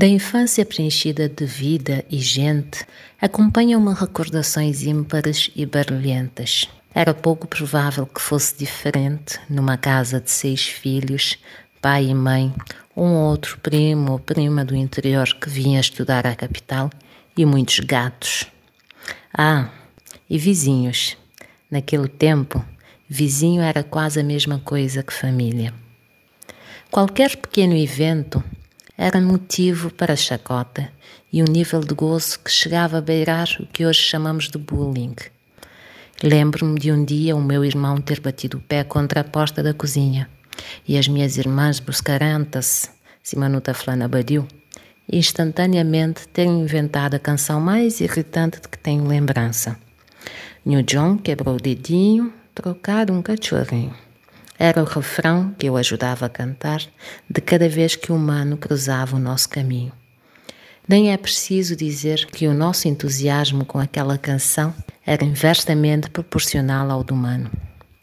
Da infância preenchida de vida e gente, acompanham-me recordações ímpares e barulhentas. Era pouco provável que fosse diferente numa casa de seis filhos, pai e mãe, um outro primo ou prima do interior que vinha estudar à capital e muitos gatos. Ah, e vizinhos. Naquele tempo, vizinho era quase a mesma coisa que família. Qualquer pequeno evento era motivo para chacota e um nível de gozo que chegava a beirar o que hoje chamamos de bullying. Lembro-me de um dia o meu irmão ter batido o pé contra a porta da cozinha e as minhas irmãs buscaranta-se, Simanuta Flana Badiu, instantaneamente terem inventado a canção mais irritante de que tenho lembrança. New John quebrou o dedinho, trocado um cachorrinho. Era o refrão que eu ajudava a cantar de cada vez que o humano cruzava o nosso caminho. Nem é preciso dizer que o nosso entusiasmo com aquela canção era inversamente proporcional ao do humano.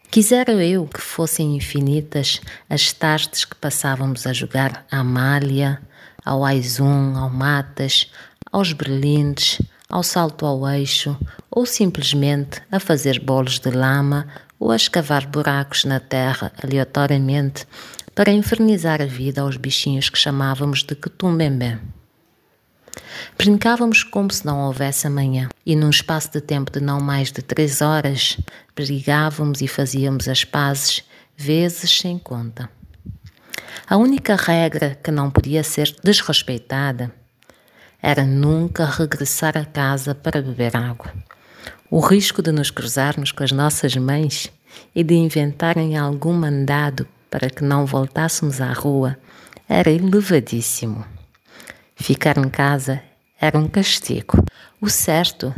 Quisera eu que fossem infinitas as tardes que passávamos a jogar à Amália, ao Aizum, ao Matas, aos Berlindes, ao salto ao eixo ou simplesmente a fazer bolos de lama ou a escavar buracos na terra aleatoriamente para infernizar a vida aos bichinhos que chamávamos de Ketumbembé. Brincávamos como se não houvesse amanhã, e num espaço de tempo de não mais de três horas, brigávamos e fazíamos as pazes, vezes sem conta. A única regra que não podia ser desrespeitada era nunca regressar a casa para beber água. O risco de nos cruzarmos com as nossas mães e de inventarem algum mandado para que não voltássemos à rua era elevadíssimo. Ficar em casa era um castigo. O certo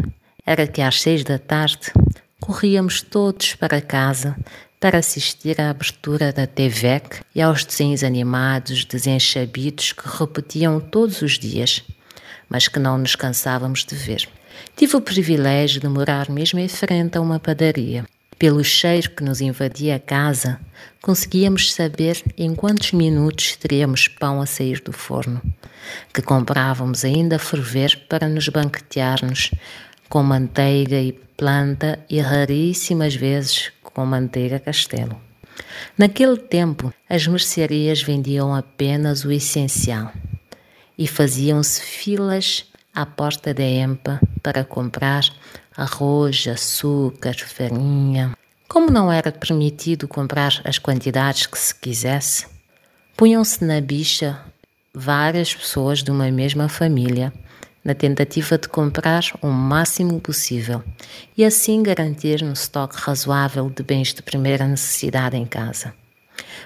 era que às seis da tarde corríamos todos para casa para assistir à abertura da TVEC e aos desenhos animados desenchabidos que repetiam todos os dias, mas que não nos cansávamos de ver. Tive o privilégio de morar mesmo em frente a uma padaria. Pelo cheiro que nos invadia a casa, conseguíamos saber em quantos minutos teríamos pão a sair do forno, que comprávamos ainda a ferver para nos banquetearmos com manteiga e planta e raríssimas vezes com manteiga castelo. Naquele tempo, as mercearias vendiam apenas o essencial e faziam-se filas à porta da EMPA para comprar arroz, açúcar, farinha. Como não era permitido comprar as quantidades que se quisesse, punham-se na bicha várias pessoas de uma mesma família na tentativa de comprar o máximo possível e assim garantir um estoque razoável de bens de primeira necessidade em casa.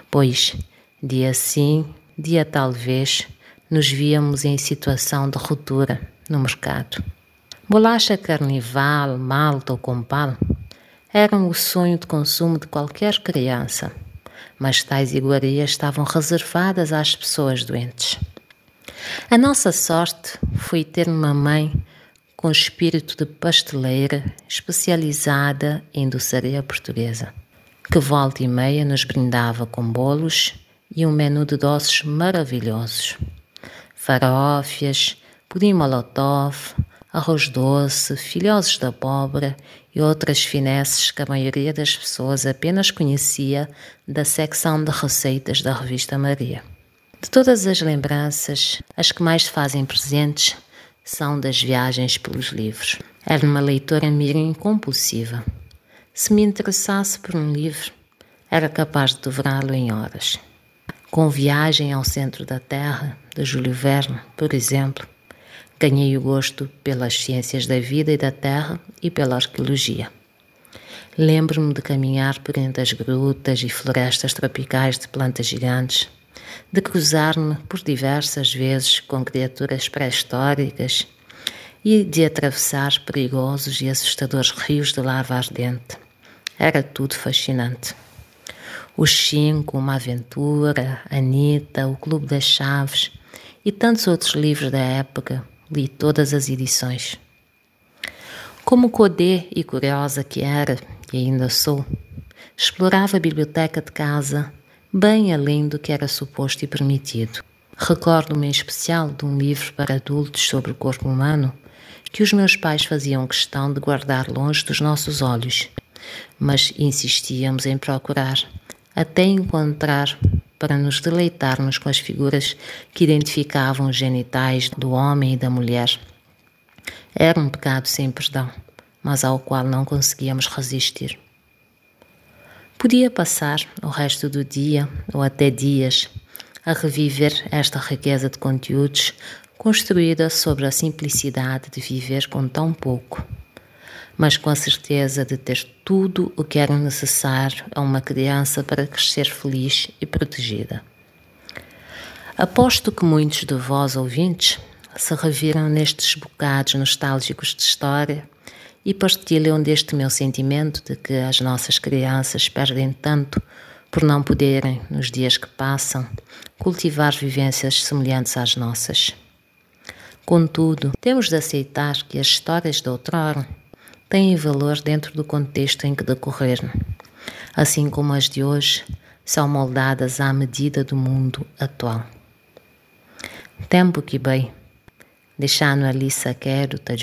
Pois, dia sim, dia talvez, nos víamos em situação de ruptura no mercado. Bolacha carnival, malta ou compal eram o sonho de consumo de qualquer criança, mas tais iguarias estavam reservadas às pessoas doentes. A nossa sorte foi ter uma mãe com espírito de pasteleira especializada em doçaria portuguesa, que volta e meia nos brindava com bolos e um menu de doces maravilhosos. Farófias, pudim molotov, arroz doce, filhoses da abóbora e outras finesses que a maioria das pessoas apenas conhecia da secção de receitas da revista Maria. De todas as lembranças, as que mais fazem presentes são das viagens pelos livros. Era uma leitora mirim compulsiva. Se me interessasse por um livro, era capaz de devorá-lo em horas. Com Viagem ao Centro da Terra, de Júlio Verne, por exemplo, ganhei o gosto pelas ciências da vida e da terra e pela arqueologia. Lembro-me de caminhar por entre as grutas e florestas tropicais de plantas gigantes, de cruzar-me por diversas vezes com criaturas pré-históricas e de atravessar perigosos e assustadores rios de lava ardente. Era tudo fascinante. Os Cinco, Uma Aventura, Anita, O Clube das Chaves e tantos outros livros da época, li todas as edições. Como codê e curiosa que era, e ainda sou, explorava a biblioteca de casa bem além do que era suposto e permitido. Recordo-me em especial de um livro para adultos sobre o corpo humano que os meus pais faziam questão de guardar longe dos nossos olhos, mas insistíamos em procurar, até encontrar para nos deleitarmos com as figuras que identificavam os genitais do homem e da mulher. Era um pecado sem perdão, mas ao qual não conseguíamos resistir. Podia passar o resto do dia ou até dias a reviver esta riqueza de conteúdos construída sobre a simplicidade de viver com tão pouco, mas com a certeza de ter tudo o que era necessário a uma criança para crescer feliz e protegida. Aposto que muitos de vós ouvintes se reviram nestes bocados nostálgicos de história e partilham deste meu sentimento de que as nossas crianças perdem tanto por não poderem, nos dias que passam, cultivar vivências semelhantes às nossas. Contudo, temos de aceitar que as histórias de outrora têm valor dentro do contexto em que decorreram, assim como as de hoje são moldadas à medida do mundo atual. Tempo que bem, deixando ali quero te